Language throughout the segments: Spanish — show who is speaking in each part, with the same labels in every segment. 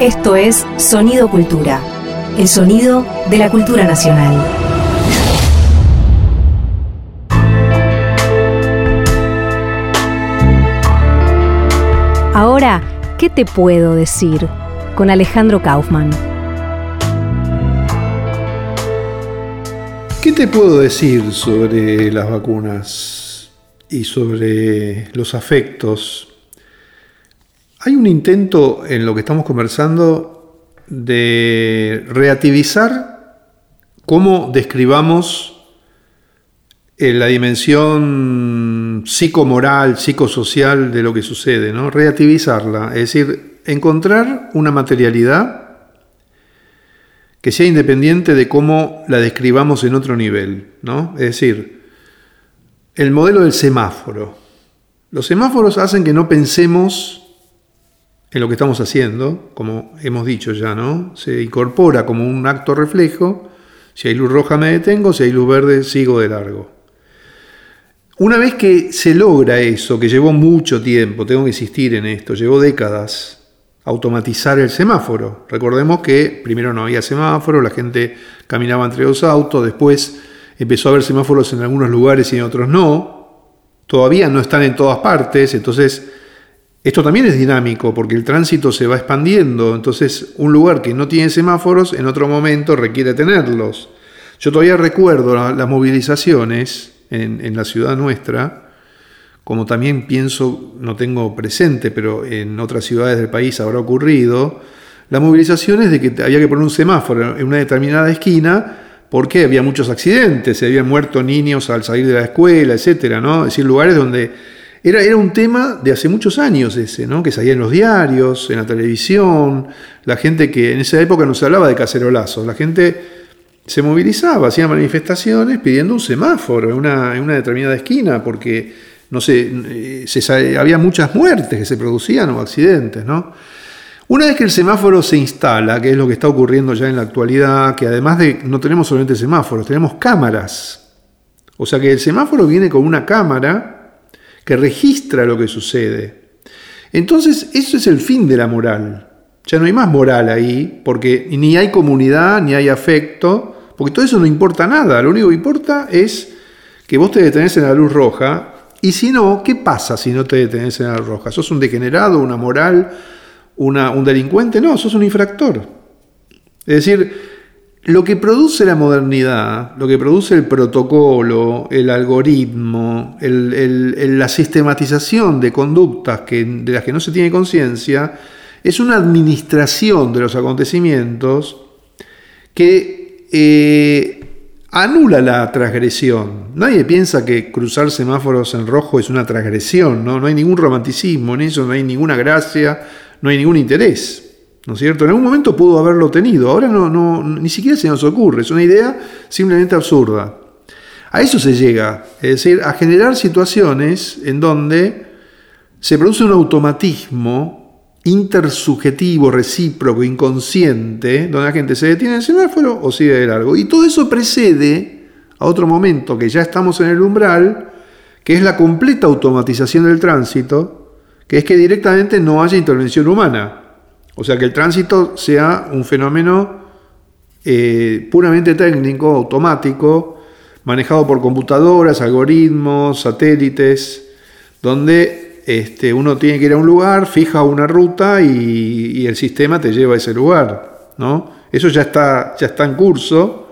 Speaker 1: Esto es Sonido Cultura, el sonido de la cultura nacional. Ahora, ¿qué te puedo decir? Con Alejandro Kaufman.
Speaker 2: ¿Qué te puedo decir sobre las vacunas y sobre los afectos? Hay un intento en lo que estamos conversando de relativizar cómo describamos eh, la dimensión psicomoral, psicosocial de lo que sucede, ¿no? Relativizarla, es decir, encontrar una materialidad que sea independiente de cómo la describamos en otro nivel, ¿no? Es decir, el modelo del semáforo. Los semáforos hacen que no pensemos en lo que estamos haciendo, como hemos dicho ya, ¿no? Se incorpora como un acto reflejo, si hay luz roja me detengo, si hay luz verde sigo de largo. Una vez que se logra eso, que llevó mucho tiempo, tengo que insistir en esto, llevó décadas, automatizar el semáforo. Recordemos que primero no había semáforo, la gente caminaba entre los autos, después empezó a haber semáforos en algunos lugares y en otros no. Todavía no están en todas partes, entonces esto también es dinámico porque el tránsito se va expandiendo, entonces un lugar que no tiene semáforos en otro momento requiere tenerlos. Yo todavía recuerdo las movilizaciones en, la ciudad nuestra, como también pienso, no tengo presente, pero en otras ciudades del país habrá ocurrido, la movilización es de que había que poner un semáforo en una determinada esquina porque había muchos accidentes, se habían muerto niños al salir de la escuela, etcétera, ¿no? Es decir, lugares donde era, era un tema de hace muchos años ese, ¿no? Que salía en los diarios, en la televisión, la gente que en esa época no se hablaba de cacerolazos, la gente se movilizaba, hacía manifestaciones pidiendo un semáforo en una, en una determinada esquina, porque no sé, eh, había muchas muertes que se producían o accidentes, ¿no? Una vez que el semáforo se instala, que es lo que está ocurriendo ya en la actualidad, que además de no tenemos solamente semáforos, tenemos cámaras. O sea que el semáforo viene con una cámara que registra lo que sucede. Entonces, eso es el fin de la moral. Ya no hay más moral ahí, porque ni hay comunidad, ni hay afecto, porque todo eso no importa nada. Lo único que importa es que vos te detenés en la luz roja y si no, ¿qué pasa si no te detenés en la roja? ¿Sos un degenerado, una moral, un delincuente? No, sos un infractor. Es decir, lo que produce la modernidad, lo que produce el protocolo, el algoritmo, la sistematización de conductas de las que no se tiene conciencia, es una administración de los acontecimientos que eh, anula la transgresión. Nadie piensa que cruzar semáforos en rojo es una transgresión, ¿no? No hay ningún romanticismo en eso, no hay ninguna gracia, no hay ningún interés. ¿No es cierto? En algún momento pudo haberlo tenido, ahora no, no, ni siquiera se nos ocurre, es una idea simplemente absurda. A eso se llega, es decir, a generar situaciones en donde se produce un automatismo intersubjetivo, recíproco, inconsciente, donde la gente se detiene en el semáforo o sigue de largo. Y todo eso precede a otro momento que ya estamos en el umbral, que es la completa automatización del tránsito, que es que directamente no haya intervención humana. O sea, que el tránsito sea un fenómeno eh, puramente técnico, automático, manejado por computadoras, algoritmos, satélites, donde este, uno tiene que ir a un lugar, fija una ruta y, el sistema te lleva a ese lugar. ¿no? Eso ya está, ya está en curso.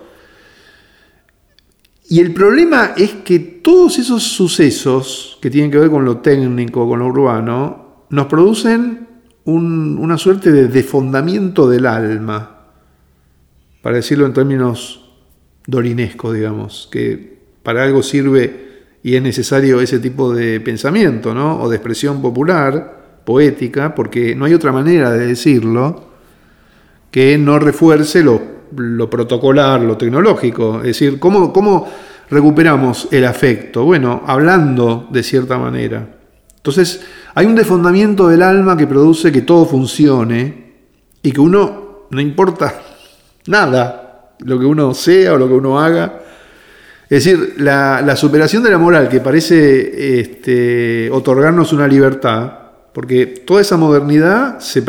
Speaker 2: Y el problema es que todos esos sucesos que tienen que ver con lo técnico, con lo urbano, nos producen una suerte de defondamiento del alma, para decirlo en términos dorinescos, digamos, que para algo sirve y es necesario ese tipo de pensamiento, ¿no? O de expresión popular, poética, porque no hay otra manera de decirlo que no refuerce lo, protocolar, lo tecnológico. Es decir, ¿cómo, ¿cómo recuperamos el afecto? Bueno, hablando de cierta manera. Entonces, hay un defondamiento del alma que produce que todo funcione y que uno, no importa nada, lo que uno sea o lo que uno haga, es decir, la, superación de la moral que parece este, otorgarnos una libertad, porque toda esa modernidad se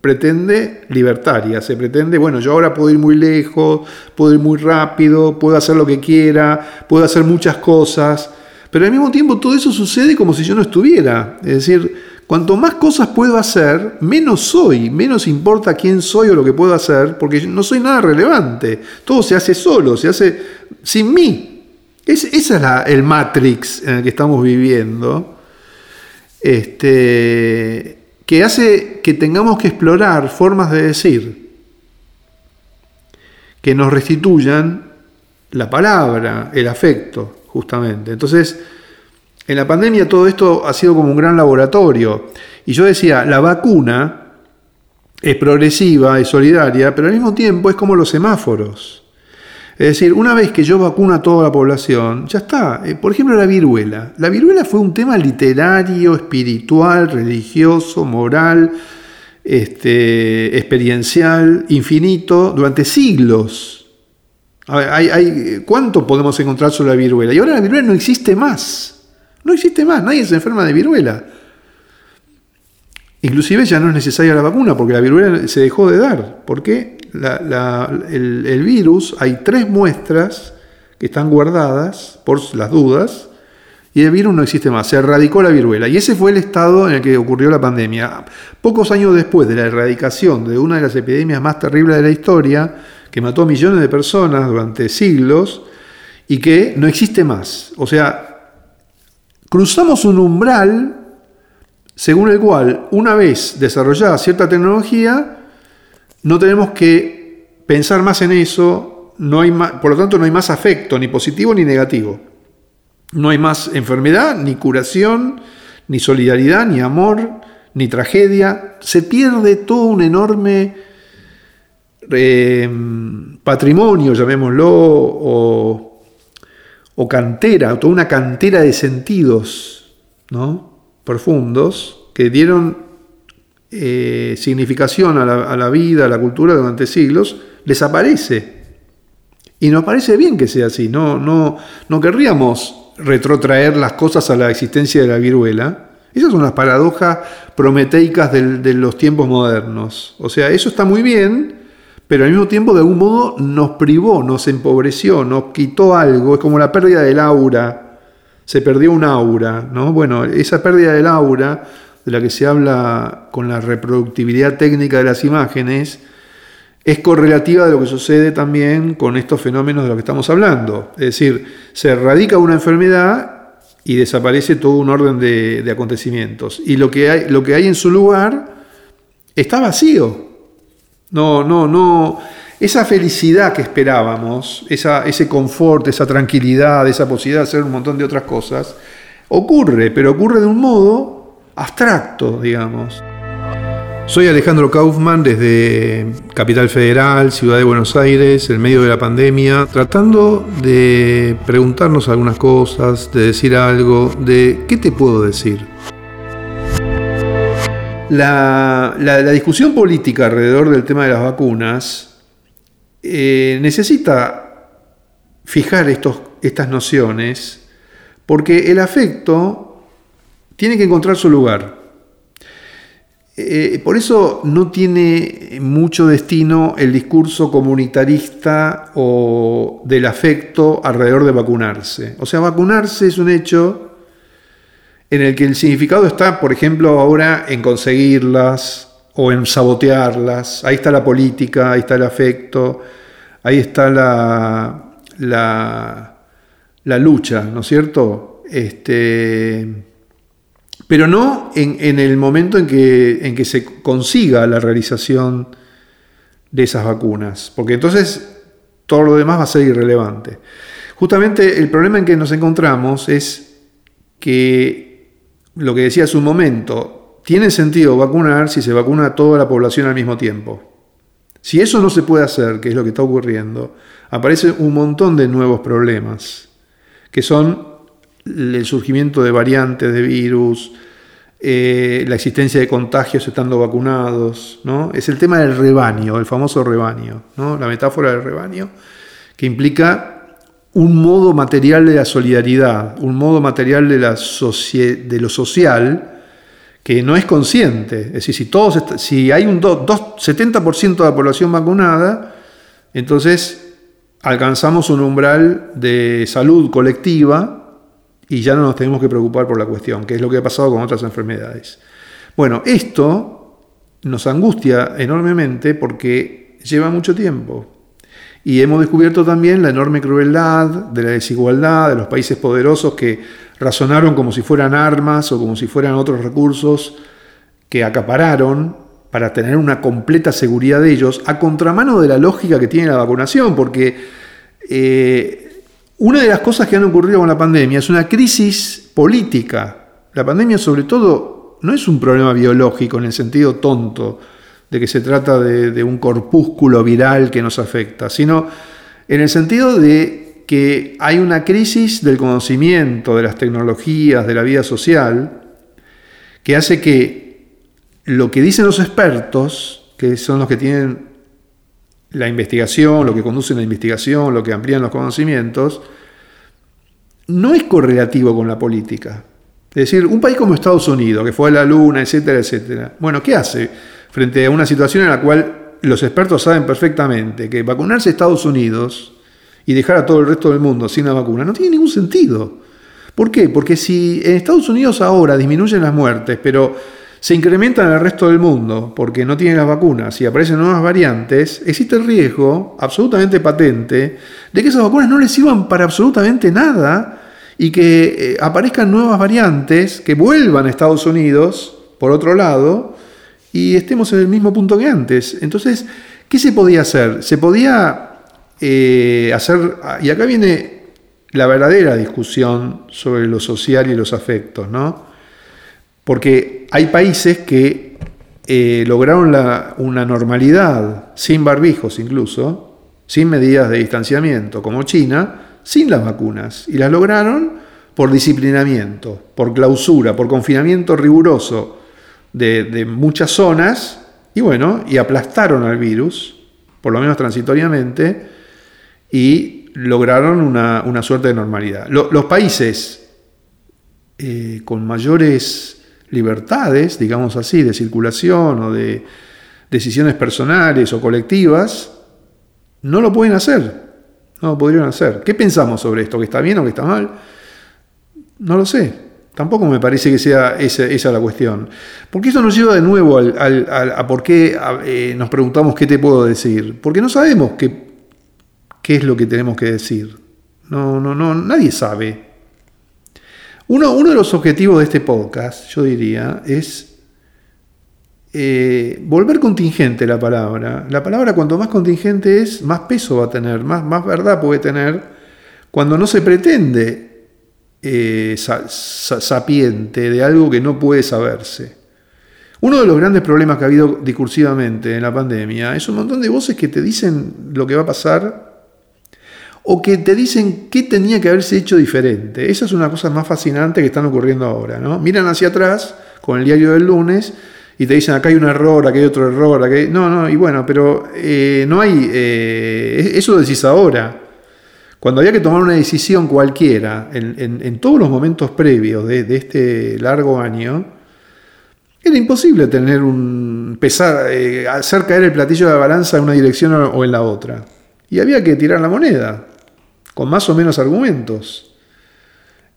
Speaker 2: pretende libertaria, se pretende, bueno, yo ahora puedo ir muy lejos, puedo ir muy rápido, puedo hacer lo que quiera, puedo hacer muchas cosas, pero al mismo tiempo todo eso sucede como si yo no estuviera. Es decir, cuanto más cosas puedo hacer, menos soy, menos importa quién soy o lo que puedo hacer, porque no soy nada relevante. Todo se hace solo, se hace sin mí. Es, ese es el matrix en el que estamos viviendo. Este, que hace que tengamos que explorar formas de decir que nos restituyan la palabra, el afecto, justamente. Entonces, en la pandemia todo esto ha sido como un gran laboratorio. Y yo decía, la vacuna es progresiva, es solidaria, pero al mismo tiempo es como los semáforos. Es decir, una vez que yo vacuno a toda la población, ya está. Eh, por ejemplo, la viruela. La viruela fue un tema literario, espiritual, religioso, moral, este, experiencial, infinito, durante siglos. Hay, ¿Cuánto podemos encontrar sobre la viruela? Y ahora la viruela no existe más. No existe más, nadie se enferma de viruela. Inclusive ya no es necesaria la vacuna porque la viruela se dejó de dar. ¿Por qué? el, virus, hay tres muestras que están guardadas por las dudas, y el virus no existe más, se erradicó la viruela. Y ese fue el estado en el que ocurrió la pandemia. Pocos años después de la erradicación de una de las epidemias más terribles de la historia, que mató a millones de personas durante siglos, y que no existe más. O sea, cruzamos un umbral según el cual, una vez desarrollada cierta tecnología, no tenemos que pensar más en eso, no hay por lo tanto no hay más afecto, ni positivo ni negativo. No hay más enfermedad, ni curación, ni solidaridad, ni amor, ni tragedia. Se pierde todo un enorme em, patrimonio, llamémoslo, o, o, cantera, toda una cantera de sentidos ¿no? profundos que dieron eh, significación a la, vida, a la cultura durante siglos, desaparece. Y nos parece bien que sea así, no, no, no querríamos retrotraer las cosas a la existencia de la viruela. Esas son las paradojas prometeicas de los tiempos modernos. O sea, eso está muy bien, pero al mismo tiempo de algún modo nos privó, nos empobreció, nos quitó algo, es como la pérdida del aura, se perdió un aura, ¿no? Bueno, esa pérdida del aura de la que se habla con la reproductibilidad técnica de las imágenes, es correlativa de lo que sucede también con estos fenómenos de los que estamos hablando. Es decir, se erradica una enfermedad y desaparece todo un orden de, acontecimientos. Y lo que, hay, lo que hay en su lugar está vacío. No, no, no. Esa felicidad que esperábamos, esa, ese confort, esa tranquilidad, esa posibilidad de hacer un montón de otras cosas, ocurre, pero ocurre de un modo abstracto, digamos. Soy Alejandro Kaufman desde Capital Federal, Ciudad de Buenos Aires, en medio de la pandemia, tratando de preguntarnos algunas cosas, de decir algo, de qué te puedo decir. La, discusión política alrededor del tema de las vacunas eh, necesita fijar estos, estas nociones porque el afecto tiene que encontrar su lugar. Eh, por eso no tiene mucho destino el discurso comunitarista o del afecto alrededor de vacunarse. O sea, vacunarse es un hecho en el que el significado está, por ejemplo, ahora en conseguirlas o en sabotearlas. Ahí está la política, ahí está el afecto, ahí está la, la, lucha, ¿no es cierto? Este, pero no en, el momento en que, en que se consiga la realización de esas vacunas, porque entonces todo lo demás va a ser irrelevante. Justamente el problema en que nos encontramos es que lo que decía hace un momento, tiene sentido vacunar si se vacuna a toda la población al mismo tiempo. Si eso no se puede hacer, que es lo que está ocurriendo, aparece un montón de nuevos problemas, que son el surgimiento de variantes de virus, eh, la existencia de contagios estando vacunados, ¿no? Es el tema del rebaño, el famoso rebaño, ¿no? La metáfora del rebaño, que implica un modo material de la solidaridad, un modo material de, lo social, que no es consciente. Es decir, si, todos si hay un 70% de la población vacunada, entonces alcanzamos un umbral de salud colectiva y ya no nos tenemos que preocupar por la cuestión, que es lo que ha pasado con otras enfermedades. Bueno, esto nos angustia enormemente porque lleva mucho tiempo. Y hemos descubierto también la enorme crueldad de la desigualdad de los países poderosos que razonaron como si fueran armas o como si fueran otros recursos que acapararon para tener una completa seguridad de ellos, a contramano de la lógica que tiene la vacunación, porque eh, una de las cosas que han ocurrido con la pandemia es una crisis política. La pandemia sobre todo no es un problema biológico en el sentido tonto de que se trata de, un corpúsculo viral que nos afecta, sino en el sentido de que hay una crisis del conocimiento, de las tecnologías, de la vida social, que hace que lo que dicen los expertos, que son los que tienen la investigación, lo que conducen la investigación, lo que amplían los conocimientos, no es correlativo con la política. Es decir, un país como Estados Unidos, que fue a la luna, etcétera, etcétera, bueno, ¿qué hace frente a una situación en la cual los expertos saben perfectamente que vacunarse a Estados Unidos y dejar a todo el resto del mundo sin la vacuna. No tiene ningún sentido. ¿Por qué? Porque si en Estados Unidos ahora disminuyen las muertes, pero se incrementan en el resto del mundo porque no tienen las vacunas y aparecen nuevas variantes, existe el riesgo absolutamente patente de que esas vacunas no les sirvan para absolutamente nada y que eh, aparezcan nuevas variantes que vuelvan a Estados Unidos, por otro lado, y estemos en el mismo punto que antes. Entonces, ¿qué se podía hacer? Se podía eh, hacer, y acá viene la verdadera discusión sobre lo social y los afectos, ¿no? Porque hay países que eh, lograron una normalidad sin barbijos incluso, sin medidas de distanciamiento, como China, sin las vacunas, y las lograron por disciplinamiento, por clausura, por confinamiento riguroso de, muchas zonas, y bueno, y aplastaron al virus, por lo menos transitoriamente, y lograron una, suerte de normalidad. los países eh, con mayores libertades, digamos así, de circulación o de decisiones personales o colectivas, no lo pueden hacer. No lo podrían hacer. ¿Qué pensamos sobre esto? ¿Que está bien o que está mal? No lo sé. Tampoco me parece que sea esa, la cuestión. Porque esto nos lleva de nuevo a por qué eh, nos preguntamos qué te puedo decir. Porque no sabemos qué, es lo que tenemos que decir. No, no, no, nadie sabe. Uno, de los objetivos de este podcast, yo diría, es eh, volver contingente la palabra. La palabra cuanto más contingente es, más peso va a tener, más verdad puede tener, cuando no se pretende eh, sapiente de algo que no puede saberse. Uno de los grandes problemas que ha habido discursivamente en la pandemia es un montón de voces que te dicen lo que va a pasar o que te dicen qué tenía que haberse hecho diferente. Esa es una cosa más fascinante que están ocurriendo ahora. ¿no? Miran hacia atrás con el diario del lunes y te dicen acá hay un error, acá hay otro error, No, no, y bueno, pero eh, no hay... Eh, eso decís ahora. Cuando había que tomar una decisión cualquiera, en, todos los momentos previos de, este largo año, era imposible tener un. pesar, eh, hacer caer el platillo de la balanza en una dirección o en la otra. Y había que tirar la moneda con más o menos argumentos.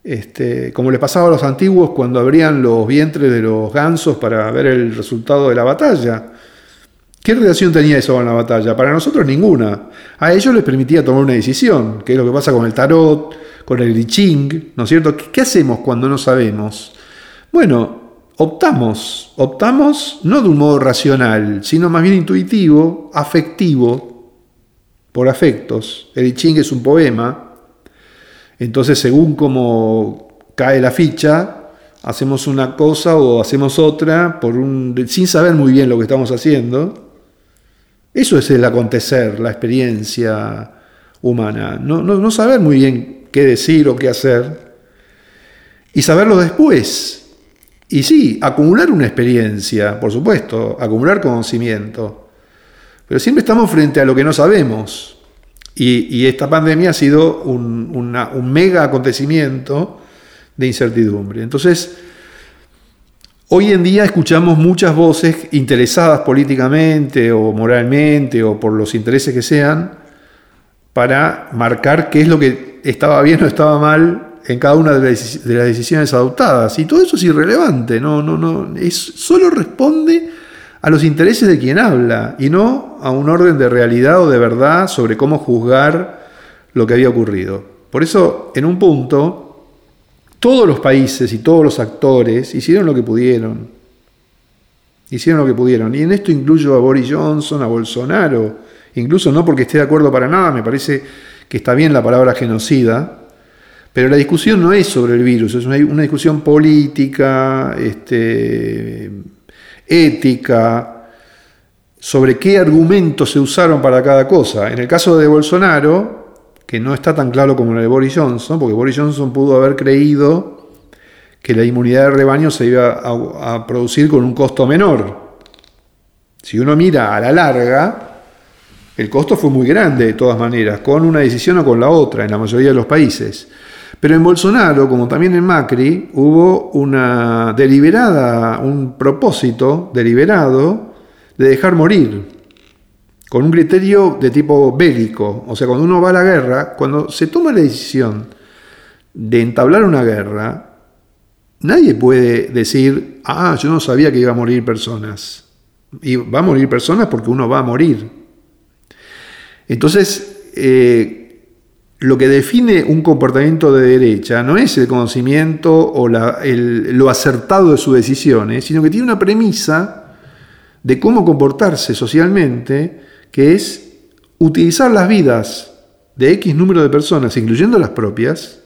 Speaker 2: Este, como le pasaba a los antiguos cuando abrían los vientres de los gansos para ver el resultado de la batalla. ¿Qué relación tenía eso con la batalla? Para nosotros ninguna. A ellos les permitía tomar una decisión, que es lo que pasa con el tarot, con el I Ching, ¿no es cierto? ¿Qué hacemos cuando no sabemos? Bueno, optamos, optamos no de un modo racional, sino más bien intuitivo, afectivo, por afectos. El I Ching es un poema, entonces según como cae la ficha, hacemos una cosa o hacemos otra por un, sin saber muy bien lo que estamos haciendo. Eso es el acontecer, la experiencia humana. No, saber muy bien qué decir o qué hacer. Y saberlo después. Y sí, acumular una experiencia, por supuesto, acumular conocimiento. Pero siempre estamos frente a lo que no sabemos. Y, esta pandemia ha sido un, mega acontecimiento de incertidumbre. Entonces, Hoy en día escuchamos muchas voces interesadas políticamente o moralmente o por los intereses que sean para marcar qué es lo que estaba bien o estaba mal en cada una de las decisiones adoptadas. Y todo eso es irrelevante, no, no, no, es, solo responde a los intereses de quien habla y no a un orden de realidad o de verdad sobre cómo juzgar lo que había ocurrido. Por eso, en un punto, todos los países y todos los actores hicieron lo que pudieron. Hicieron lo que pudieron. Y en esto incluyo a Boris Johnson, a Bolsonaro, incluso no porque esté de acuerdo para nada, me parece que está bien la palabra genocida, pero la discusión no es sobre el virus, es una, discusión política, este, ética, sobre qué argumentos se usaron para cada cosa. En el caso de Bolsonaro, que no está tan claro como el de Boris Johnson, porque Boris Johnson pudo haber creído que la inmunidad de rebaño se iba a, producir con un costo menor. Si uno mira a la larga, el costo fue muy grande de todas maneras, con una decisión o con la otra en la mayoría de los países. Pero en Bolsonaro, como también en Macri, hubo una deliberada, un propósito deliberado de dejar morir con un criterio de tipo bélico. O sea, cuando uno va a la guerra, cuando se toma la decisión de entablar una guerra, nadie puede decir, ah, yo no sabía que iba a morir personas. Y va a morir personas porque uno va a morir. Entonces, eh, lo que define un comportamiento de derecha no es el conocimiento o lo acertado de sus decisiones, sino que tiene una premisa de cómo comportarse socialmente que es utilizar las vidas de X número de personas, incluyendo las propias,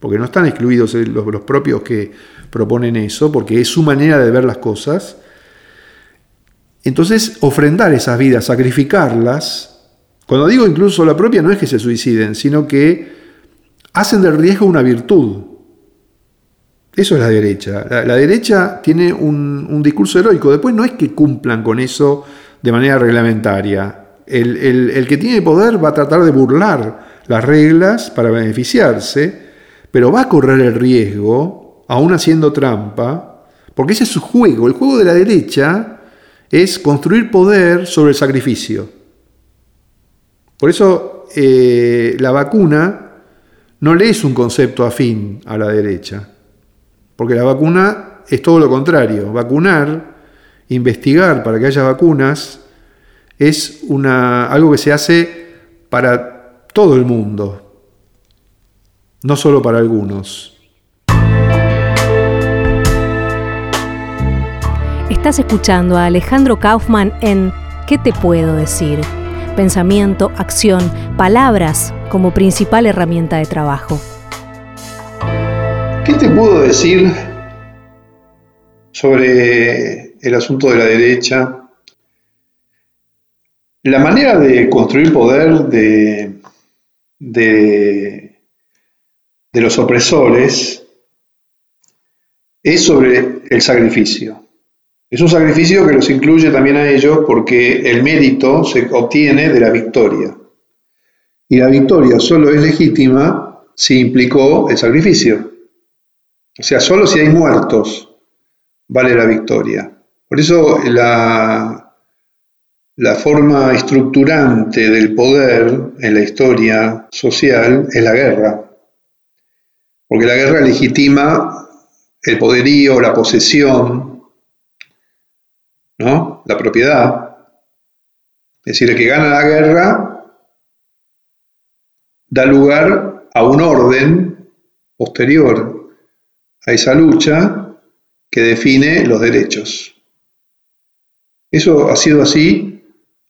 Speaker 2: porque no están excluidos los, los propios que proponen eso, porque es su manera de ver las cosas, entonces ofrendar esas vidas, sacrificarlas, cuando digo incluso la propia no es que se suiciden, sino que hacen del riesgo una virtud. Eso es la derecha. La, derecha tiene un, discurso heroico. Después no es que cumplan con eso de manera reglamentaria. El, que tiene poder va a tratar de burlar las reglas para beneficiarse, pero va a correr el riesgo, aún haciendo trampa, porque ese es su juego. El juego de la derecha es construir poder sobre el sacrificio. Por eso eh, la vacuna no le es un concepto afín a la derecha, porque la vacuna es todo lo contrario. Vacunar, investigar para que haya vacunas, es una, algo que se hace para todo el mundo, no solo para algunos.
Speaker 1: Estás escuchando a Alejandro Kaufman en ¿Qué te puedo decir? Pensamiento, acción, palabras como principal herramienta de trabajo.
Speaker 2: ¿Qué te puedo decir sobre el asunto de la derecha la manera de construir poder de, de, los opresores es sobre el sacrificio. Es un sacrificio que los incluye también a ellos porque el mérito se obtiene de la victoria. Y la victoria solo es legítima si implicó el sacrificio. O sea, solo si hay muertos vale la victoria. Por eso la, forma estructurante del poder en la historia social es la guerra, porque la guerra legitima el poderío, la posesión, ¿no? la propiedad. Es decir, el que gana la guerra da lugar a un orden posterior a esa lucha que define los derechos. Eso ha sido así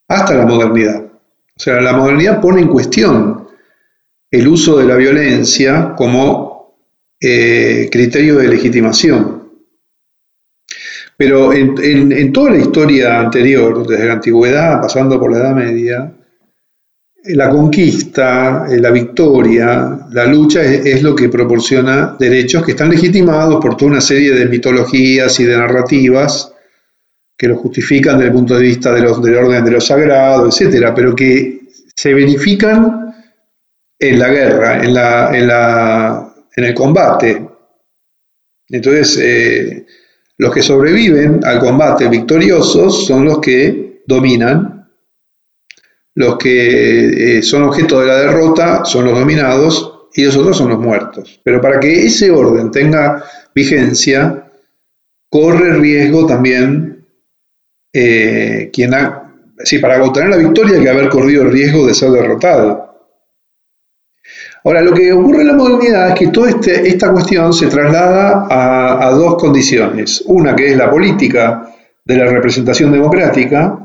Speaker 2: hasta la modernidad. O sea, la modernidad pone en cuestión el uso de la violencia como eh, criterio de legitimación. Pero en, toda la historia anterior, desde la antigüedad, pasando por la Edad Media, la conquista, eh, la victoria, la lucha es, es, lo que proporciona derechos que están legitimados por toda una serie de mitologías y de narrativas que lo justifican desde el punto de vista de los, del orden de lo sagrado, etcétera, pero que se verifican en la guerra, en, la, en, la, en el combate. Entonces, eh, Los que sobreviven al combate victoriosos son los que dominan, los que eh, son objeto de la derrota son los dominados y los otros son los muertos. Pero para que ese orden tenga vigencia, corre riesgo también eh, quien ha, sí, para obtener la victoria hay que haber corrido el riesgo de ser derrotado. Ahora, lo que ocurre en la modernidad es que toda este, esta cuestión se traslada a, dos condiciones. Una que es la política de la representación democrática,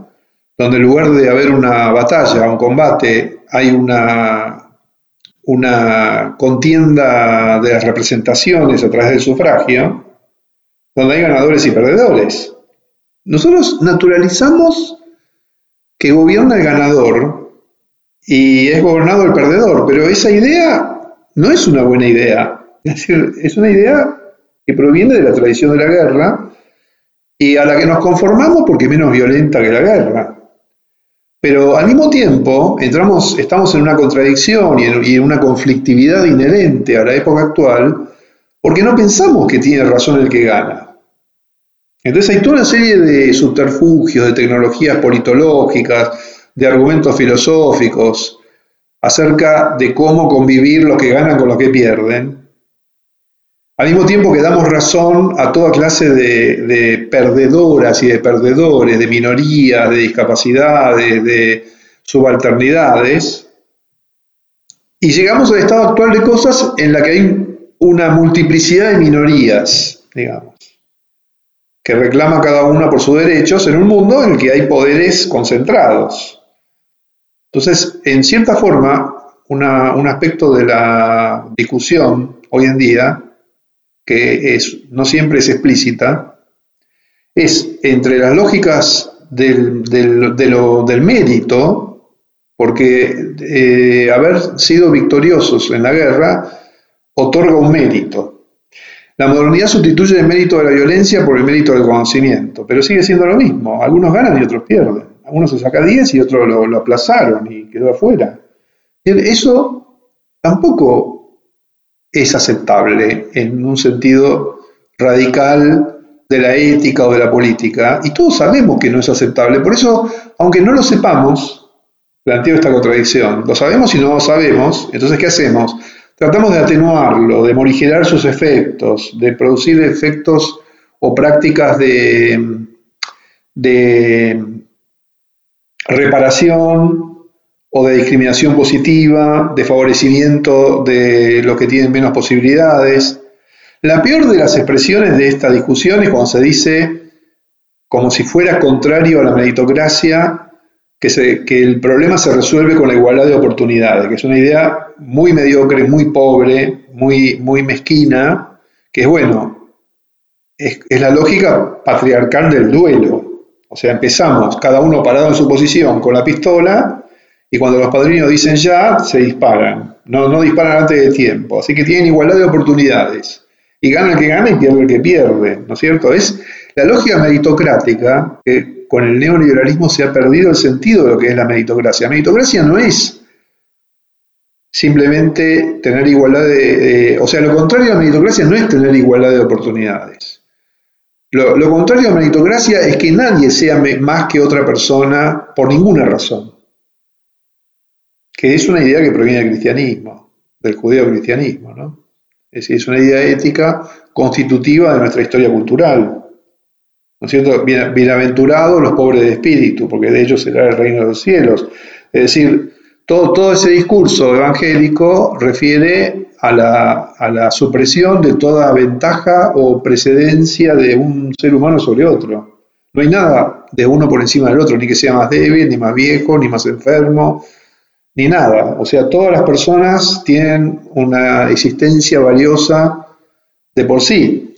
Speaker 2: donde en lugar de haber una batalla, un combate, hay una, una contienda de representaciones a través del sufragio, donde hay ganadores y perdedores. Nosotros naturalizamos que gobierna el ganador y es gobernado el perdedor. Pero esa idea no es una buena idea. Es decir, es una idea que proviene de la tradición de la guerra y a la que nos conformamos porque es menos violenta que la guerra. Pero al mismo tiempo entramos, estamos en una contradicción y en, y en una conflictividad inherente a la época actual porque no pensamos que tiene razón el que gana. Entonces hay toda una serie de subterfugios, de tecnologías politológicas, de argumentos filosóficos acerca de cómo convivir los que ganan con los que pierden, al mismo tiempo que damos razón a toda clase de, perdedoras y de perdedores, de minorías, de discapacidades, de subalternidades, y llegamos al estado actual de cosas en la que hay una multiplicidad de minorías, digamos, que reclama cada una por sus derechos en un mundo en el que hay poderes concentrados. Entonces, en cierta forma, un aspecto de la discusión hoy en día, que es, no siempre es explícita, es entre las lógicas del, del, mérito, porque eh, haber sido victoriosos en la guerra otorga un mérito. La modernidad sustituye el mérito de la violencia por el mérito del conocimiento, pero sigue siendo lo mismo. Algunos ganan y otros pierden uno se saca 10 y otro lo, aplazaron y quedó afuera. Eso tampoco es aceptable en un sentido radical de la ética o de la política, y todos sabemos que no es aceptable. Por eso, aunque no lo sepamos, planteo esta contradicción, lo sabemos y no lo sabemos, entonces ¿qué hacemos? Tratamos de atenuarlo, de morigerar sus efectos, de producir efectos o prácticas de, de reparación o de discriminación positiva, de favorecimiento de los que tienen menos posibilidades. La peor de las expresiones de esta discusión es cuando se dice, como si fuera contrario a la meritocracia, que, el problema se resuelve con la igualdad de oportunidades, que es una idea muy mediocre, muy pobre, muy, muy mezquina, que es bueno, es la lógica patriarcal del duelo. O sea, empezamos cada uno parado en su posición con la pistola y cuando los padrinos dicen ya, se disparan. No, no disparan antes de tiempo. Así que tienen igualdad de oportunidades. Y gana el que gana y pierde el que pierde. ¿No es cierto? Es la lógica meritocrática que con el neoliberalismo se ha perdido el sentido de lo que es la meritocracia. Meritocracia no es simplemente tener igualdad de, O sea, lo contrario a la meritocracia no es tener igualdad de oportunidades. Lo, contrario a meritocracia es que nadie sea más que otra persona por ninguna razón. Que es una idea que proviene del cristianismo, del judeo-cristianismo, ¿no? Es decir, es una idea ética constitutiva de nuestra historia cultural. ¿No es cierto? bienaventurados los pobres de espíritu, porque de ellos será el reino de los cielos. Es decir, todo, todo ese discurso evangélico refiere a la, supresión de toda ventaja o precedencia de un ser humano sobre otro. No hay nada de uno por encima del otro, ni que sea más débil, ni más viejo, ni más enfermo, ni nada. O sea, todas las personas tienen una existencia valiosa de por sí.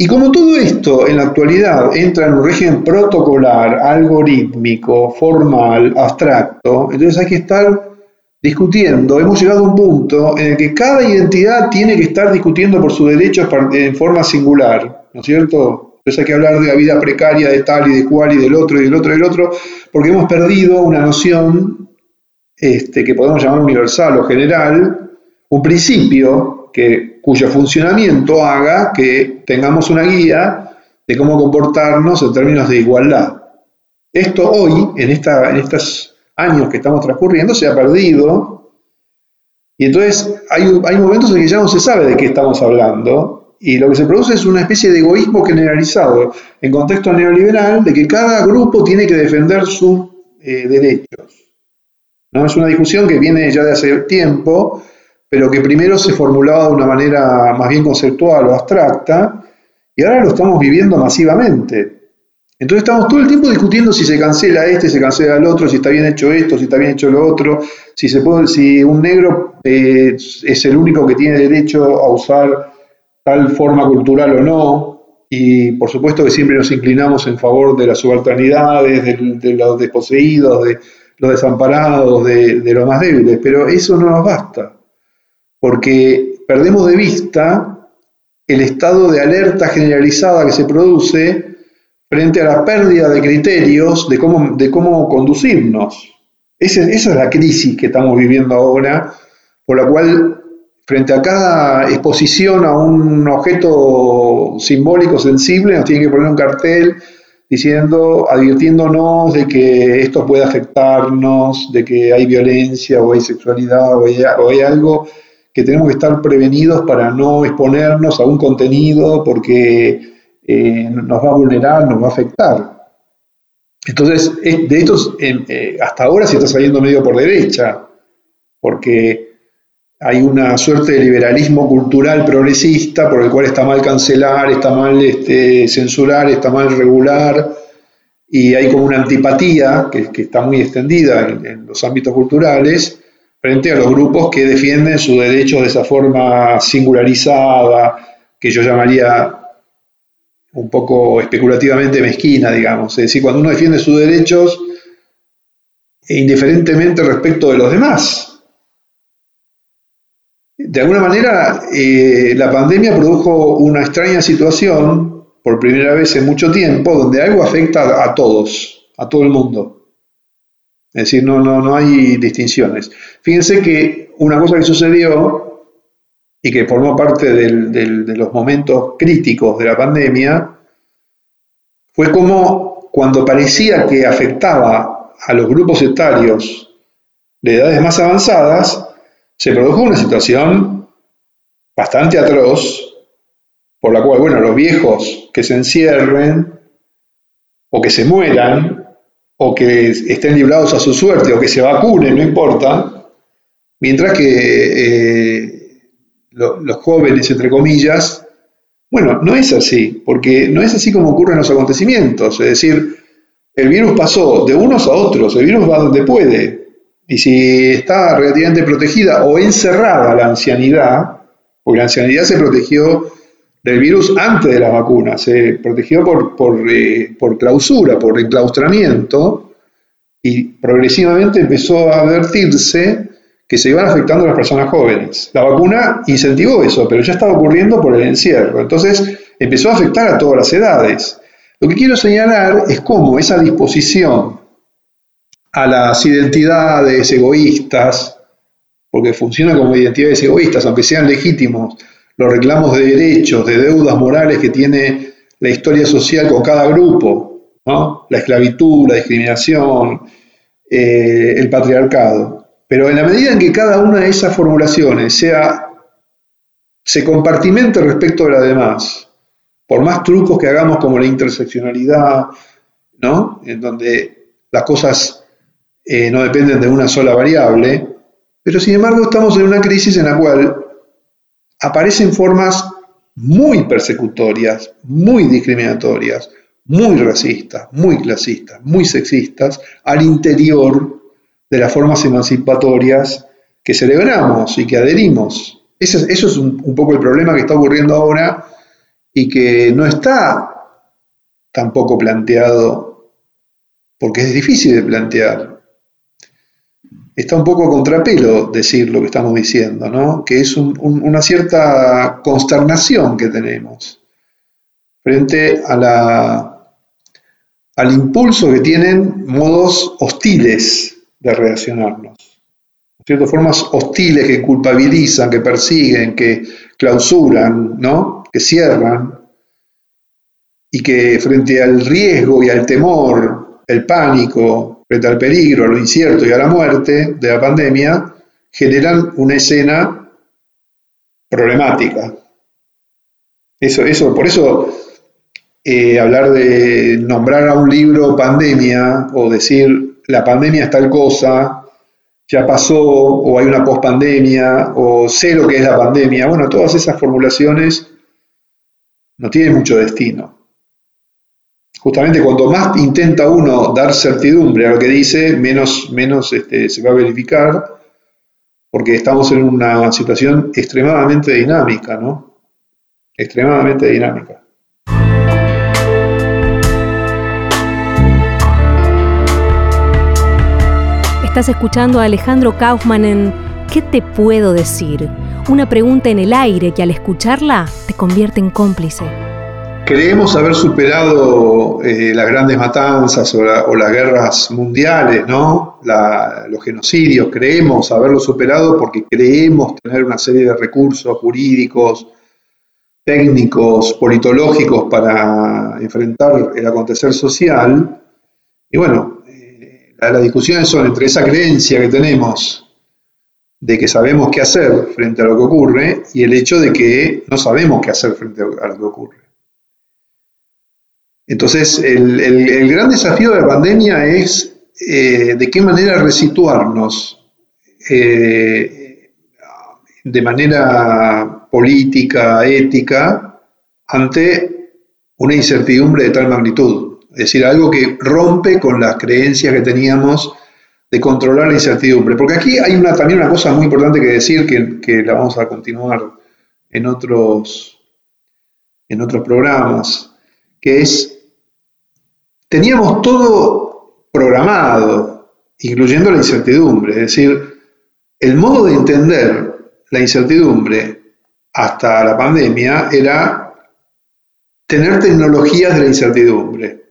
Speaker 2: Y como todo esto en la actualidad entra en un régimen protocolar, algorítmico, formal, abstracto, entonces hay que estar discutiendo, hemos llegado a un punto en el que cada identidad tiene que estar discutiendo por sus derechos en forma singular, ¿no es cierto? Entonces hay que hablar de la vida precaria de tal y de cual y del otro y del otro y del otro, porque hemos perdido una noción este, que podemos llamar universal o general, un principio que, cuyo funcionamiento haga que tengamos una guía de cómo comportarnos en términos de igualdad. Esto hoy, en, estos años que estamos transcurriendo, se ha perdido. Y entonces hay, hay momentos en que ya no se sabe de qué estamos hablando. Y lo que se produce es una especie de egoísmo generalizado en contexto neoliberal de que cada grupo tiene que defender sus eh, derechos. ¿no? Es una discusión que viene ya de hace tiempo, pero que primero se formulaba de una manera más bien conceptual o abstracta, y ahora lo estamos viviendo masivamente. Entonces estamos todo el tiempo discutiendo si se cancela este, se cancela el otro, si está bien hecho esto, si está bien hecho lo otro, si, se puede, si un negro eh, es el único que tiene derecho a usar tal forma cultural o no. Y por supuesto que siempre nos inclinamos en favor de las subalternidades, de, los desposeídos, de los desamparados, de, de los más débiles, pero eso no nos basta, porque perdemos de vista el estado de alerta generalizada que se produce frente a la pérdida de criterios de cómo, de cómo conducirnos. Esa, esa es la crisis que estamos viviendo ahora, por la cual frente a cada exposición a un objeto simbólico sensible nos tienen que poner un cartel diciendo, advirtiéndonos de que esto puede afectarnos, de que hay violencia o hay sexualidad o o hay algo que tenemos que estar prevenidos para no exponernos a un contenido porque eh, nos va a vulnerar, nos va a afectar. Entonces, de estos, eh, hasta ahora se está saliendo medio por derecha, porque hay una suerte de liberalismo cultural progresista por el cual está mal cancelar, está mal este, censurar, está mal regular, y hay como una antipatía que, está muy extendida en los ámbitos culturales, frente a los grupos que defienden sus derechos de esa forma singularizada, que yo llamaría un poco especulativamente mezquina, digamos. Es decir, cuando uno defiende sus derechos indiferentemente respecto de los demás. De alguna manera, eh, la pandemia produjo una extraña situación, por primera vez en mucho tiempo, donde algo afecta a todos, a todo el mundo. Es decir, no, no, no hay distinciones. Fíjense que una cosa que sucedió y que formó parte de los momentos críticos de la pandemia fue como cuando parecía que afectaba a los grupos etarios de edades más avanzadas, se produjo una situación bastante atroz, por la cual, bueno, los viejos que se encierren o que se mueran o que estén librados a su suerte o que se vacunen, no importa, mientras que eh, los jóvenes, entre comillas, bueno, no es así, porque no es así como ocurren los acontecimientos, es decir, el virus pasó de unos a otros, el virus va donde puede, y si está relativamente protegida o encerrada la ancianidad, porque la ancianidad se protegió del virus antes de la vacuna, se protegió por, por, eh, por clausura, por enclaustramiento, y progresivamente empezó a advertirse que se iban afectando a las personas jóvenes. La vacuna incentivó eso, pero ya estaba ocurriendo por el encierro. Entonces empezó a afectar a todas las edades. Lo que quiero señalar es cómo esa disposición a las identidades egoístas, porque funciona como identidades egoístas, aunque sean legítimos, los reclamos de derechos, de deudas morales que tiene la historia social con cada grupo, la esclavitud, la discriminación, eh, el patriarcado. Pero en la medida en que cada una de esas formulaciones sea, se compartimente respecto de las demás, por más trucos que hagamos como la interseccionalidad, ¿no? en donde las cosas eh, no dependen de una sola variable, pero sin embargo estamos en una crisis en la cual aparecen formas muy persecutorias, muy discriminatorias, muy racistas, muy clasistas, muy sexistas al interior de las formas emancipatorias que celebramos y que adherimos. Eso, es un, un poco el problema que está ocurriendo ahora y que no está tampoco planteado, porque es difícil de plantear está un poco a contrapelo decir lo que estamos diciendo, ¿no? que es una cierta consternación que tenemos frente al impulso que tienen modos hostiles de reaccionarnos. Ciertas formas hostiles que culpabilizan, que persiguen, que clausuran, ¿no? que cierran. y que frente al riesgo y al temor, el pánico, frente al peligro, a lo incierto y a la muerte de la pandemia, generan una escena problemática. Eso, eso, por eso eh, hablar de nombrar a un libro pandemia o decir la pandemia es tal cosa, ya pasó, o hay una pospandemia, o sé lo que es la pandemia, bueno, todas esas formulaciones no tienen mucho destino. Justamente cuando más intenta uno dar certidumbre a lo que dice, menos, menos este, se va a verificar porque estamos en una situación extremadamente dinámica, ¿no? Extremadamente dinámica.
Speaker 1: Estás escuchando a Alejandro Kaufman en ¿Qué te puedo decir? Una pregunta en el aire que al escucharla te convierte en cómplice.
Speaker 2: Creemos haber superado eh, las grandes matanzas o, las guerras mundiales, ¿no? los genocidios, creemos haberlo superado porque creemos tener una serie de recursos jurídicos, técnicos, politológicos para enfrentar el acontecer social. Y bueno, eh, las discusiones son entre esa creencia que tenemos de que sabemos qué hacer frente a lo que ocurre y el hecho de que no sabemos qué hacer frente a lo que ocurre. Entonces, el, gran desafío de la pandemia es eh, de qué manera resituarnos eh, de manera política, ética, ante una incertidumbre de tal magnitud. Es decir, algo que rompe con las creencias que teníamos de controlar la incertidumbre. Porque aquí hay una, también una cosa muy importante que decir, que, que la vamos a continuar en otros, en otros programas, que es teníamos todo programado, incluyendo la incertidumbre. Es decir, el modo de entender la incertidumbre hasta la pandemia era tener tecnologías de la incertidumbre,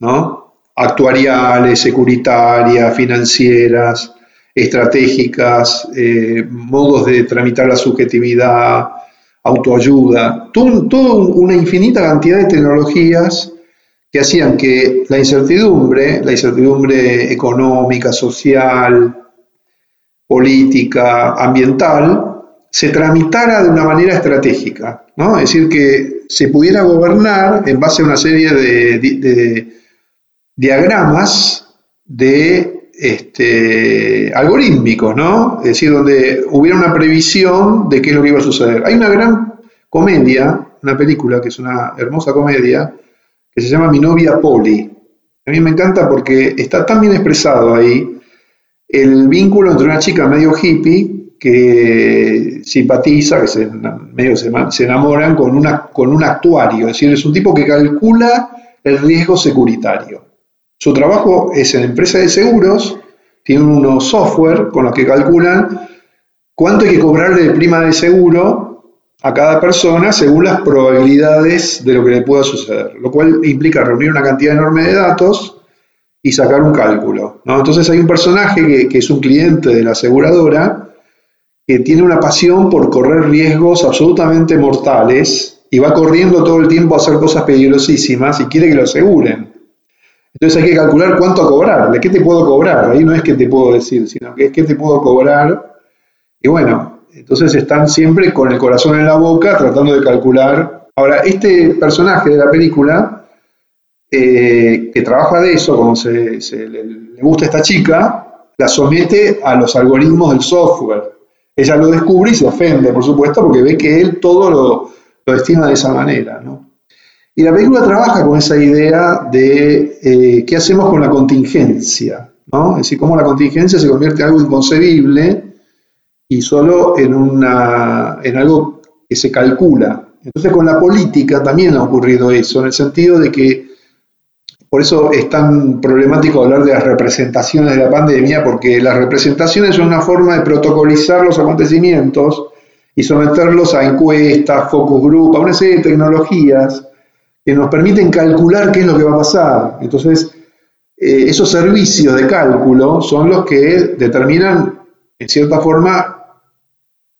Speaker 2: ¿no? Actuariales, securitarias, financieras, estratégicas, eh, modos de tramitar la subjetividad, autoayuda, toda una infinita cantidad de tecnologías que hacían que la incertidumbre, la incertidumbre económica, social, política, ambiental, se tramitara de una manera estratégica, ¿no? Es decir, que se pudiera gobernar en base a una serie de, diagramas de este, algorítmicos, ¿no? Es decir, donde hubiera una previsión de qué es lo que iba a suceder. Hay una gran comedia, una película que es una hermosa comedia, que se llama Mi novia Polly. A mí me encanta porque está tan bien expresado ahí el vínculo entre una chica medio hippie que simpatiza, que se, medio se, enamoran con, una, con un actuario, es decir, es un tipo que calcula el riesgo securitario. Su trabajo es en empresa de seguros, tiene unos software con los que calculan cuánto hay que cobrarle de prima de seguro a cada persona según las probabilidades de lo que le pueda suceder, lo cual implica reunir una cantidad enorme de datos y sacar un cálculo. Entonces hay un personaje que, es un cliente de la aseguradora que tiene una pasión por correr riesgos absolutamente mortales y va corriendo todo el tiempo a hacer cosas peligrosísimas y quiere que lo aseguren. Entonces hay que calcular cuánto cobrar, de qué te puedo cobrar, ahí no es que te puedo decir, sino que es qué te puedo cobrar. Y bueno, entonces están siempre con el corazón en la boca tratando de calcular. Ahora, este personaje de la película, eh, que trabaja de eso, como se, le, gusta a esta chica, la somete a los algoritmos del software. Ella lo descubre y se ofende, por supuesto, porque ve que él todo lo, lo estima de esa manera. Y la película trabaja con esa idea de eh, qué hacemos con la contingencia, ¿no? es decir, cómo la contingencia se convierte en algo inconcebible y solo en, una, en algo que se calcula. Entonces con la política también ha ocurrido eso, en el sentido de que por eso es tan problemático hablar de las representaciones de la pandemia, porque las representaciones son una forma de protocolizar los acontecimientos y someterlos a encuestas, focus group, a una serie de tecnologías que nos permiten calcular qué es lo que va a pasar. Entonces, eh, esos servicios de cálculo son los que determinan, en cierta forma,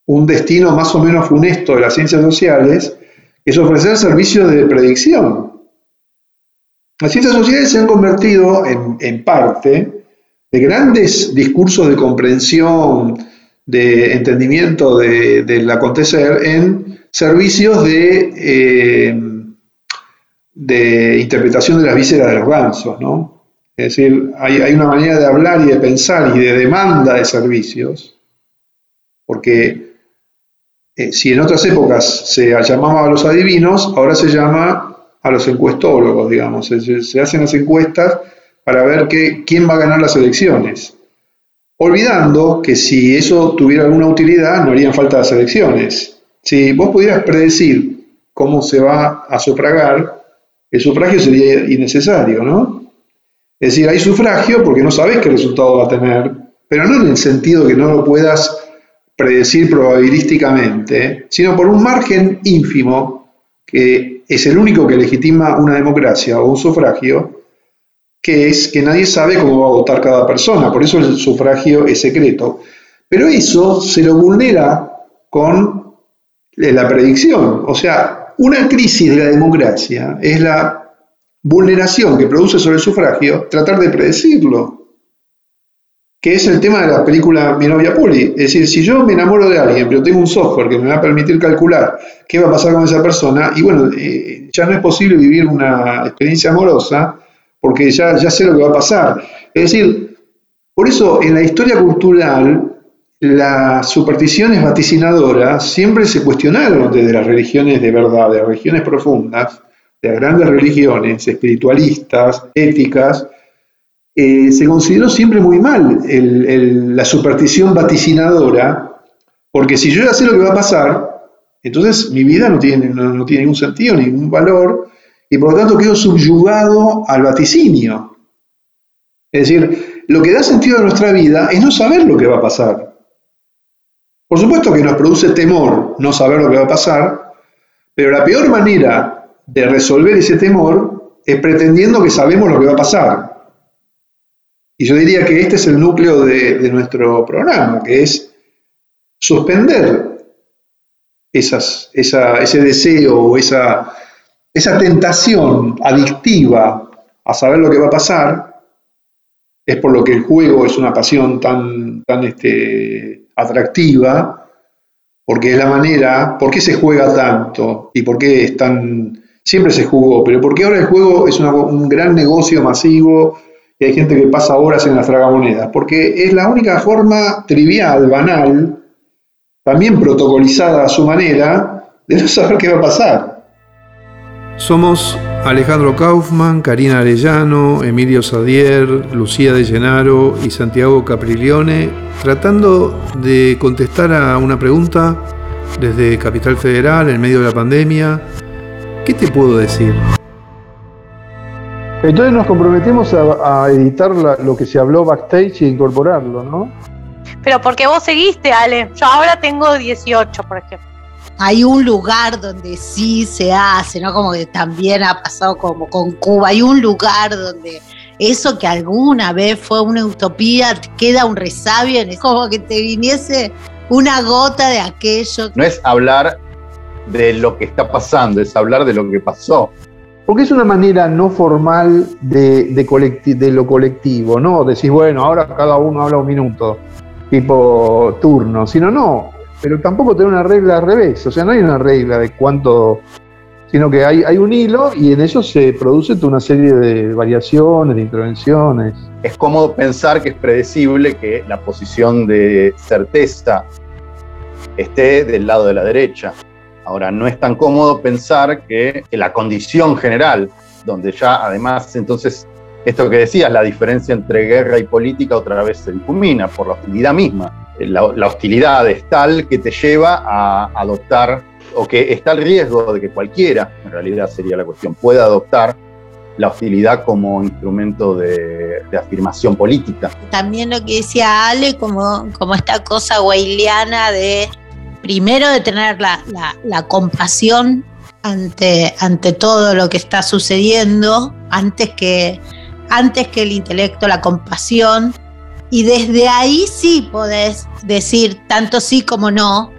Speaker 2: un destino más o menos funesto de las ciencias sociales, es ofrecer servicios de predicción. Las ciencias sociales se han convertido en, parte de grandes discursos de comprensión, de entendimiento del acontecer en servicios de, eh, de interpretación de las vísceras de los gansos, ¿no? Es decir, hay, hay, una manera de hablar y de pensar y de demanda de servicios, porque eh, si en otras épocas se llamaba a los adivinos, ahora se llama a los encuestólogos, digamos. Se, hacen las encuestas para ver quién va a ganar las elecciones. Olvidando que si eso tuviera alguna utilidad, no harían falta las elecciones. Si vos pudieras predecir cómo se va a sufragar, el sufragio sería innecesario, ¿no? Es decir, hay sufragio porque no sabes qué resultado va a tener, pero no en el sentido que no lo puedas predecir probabilísticamente, sino por un margen ínfimo, que es el único que legitima una democracia o un sufragio, que es que nadie sabe cómo va a votar cada persona, por eso el sufragio es secreto. Pero eso se lo vulnera con la predicción, o sea, una crisis de la democracia es la vulneración que produce sobre el sufragio tratar de predecirlo que es el tema de la película Mi novia Puli. Es decir, si yo me enamoro de alguien, pero tengo un software que me va a permitir calcular qué va a pasar con esa persona, y bueno, eh, ya no es posible vivir una experiencia amorosa porque ya, ya sé lo que va a pasar. Es decir, por eso en la historia cultural las supersticiones vaticinadoras siempre se cuestionaron desde las religiones de verdad, de las religiones profundas, de las grandes religiones espiritualistas, éticas, eh, se consideró siempre muy mal la superstición vaticinadora, porque si yo ya sé lo que va a pasar, entonces mi vida no tiene, no, tiene ningún sentido, ningún valor, y por lo tanto quedo subyugado al vaticinio. Es decir, lo que da sentido a nuestra vida es no saber lo que va a pasar. Por supuesto que nos produce temor no saber lo que va a pasar, pero la peor manera de resolver ese temor es pretendiendo que sabemos lo que va a pasar. Y yo diría que este es el núcleo de, nuestro programa, que es suspender ese deseo o esa, esa tentación adictiva a saber lo que va a pasar. Es por lo que el juego es una pasión tan, tan este, atractiva, porque es la manera, ¿por qué se juega tanto? ¿Y por qué es tan... Siempre se jugó, pero porque ahora el juego es un gran negocio masivo y hay gente que pasa horas en las tragamonedas, porque es la única forma trivial, banal, también protocolizada a su manera, de no saber qué va a pasar.
Speaker 3: Somos Alejandro Kaufman, Karina Arellano, Emilio Sadier, Lucía de Llenaro y Santiago Capriglione, tratando de contestar a una pregunta desde Capital Federal en medio de la pandemia. ¿Qué te puedo decir?
Speaker 2: Entonces nos comprometemos a, editar lo que se habló backstage e incorporarlo, ¿no?
Speaker 4: Pero porque vos seguiste, Ale. Yo ahora tengo 18, por ejemplo.
Speaker 5: Hay un lugar donde sí se hace, ¿no? Como que también ha pasado como con Cuba. Hay un lugar donde eso que alguna vez fue una utopía queda un resabio, es como que te viniese una gota de aquello.
Speaker 6: No es hablar de lo que está pasando, es hablar de lo que pasó.
Speaker 2: Porque es una manera no formal de, de, lo colectivo, ¿no? Decís, bueno, ahora cada uno habla un minuto, tipo turno, sino no, pero tampoco tener una regla al revés, o sea, no hay una regla de cuánto, sino que hay, un hilo y en eso se produce toda una serie de variaciones, de intervenciones.
Speaker 6: Es cómodo pensar que es predecible que la posición de certeza esté del lado de la derecha. Ahora, no es tan cómodo pensar que, la condición general, donde ya además entonces esto que decías, la diferencia entre guerra y política otra vez se difumina por la hostilidad misma. La, hostilidad es tal que te lleva a adoptar, o que está el riesgo de que cualquiera, en realidad sería la cuestión, pueda adoptar la hostilidad como instrumento de, afirmación política.
Speaker 5: También lo que decía Ale, como, esta cosa weiliana de primero de tener la, compasión ante, ante, todo lo que está sucediendo, antes que, antes que el intelecto, la compasión, y desde ahí sí podés decir tanto sí como no.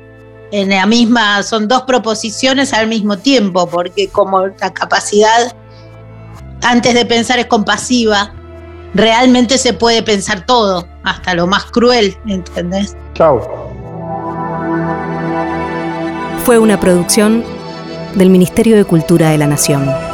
Speaker 5: En la misma, son dos proposiciones al mismo tiempo, porque como la capacidad antes de pensar es compasiva, realmente se puede pensar todo, hasta lo más cruel, ¿entendés?
Speaker 3: Chao.
Speaker 1: Fue una producción del Ministerio de Cultura de la Nación.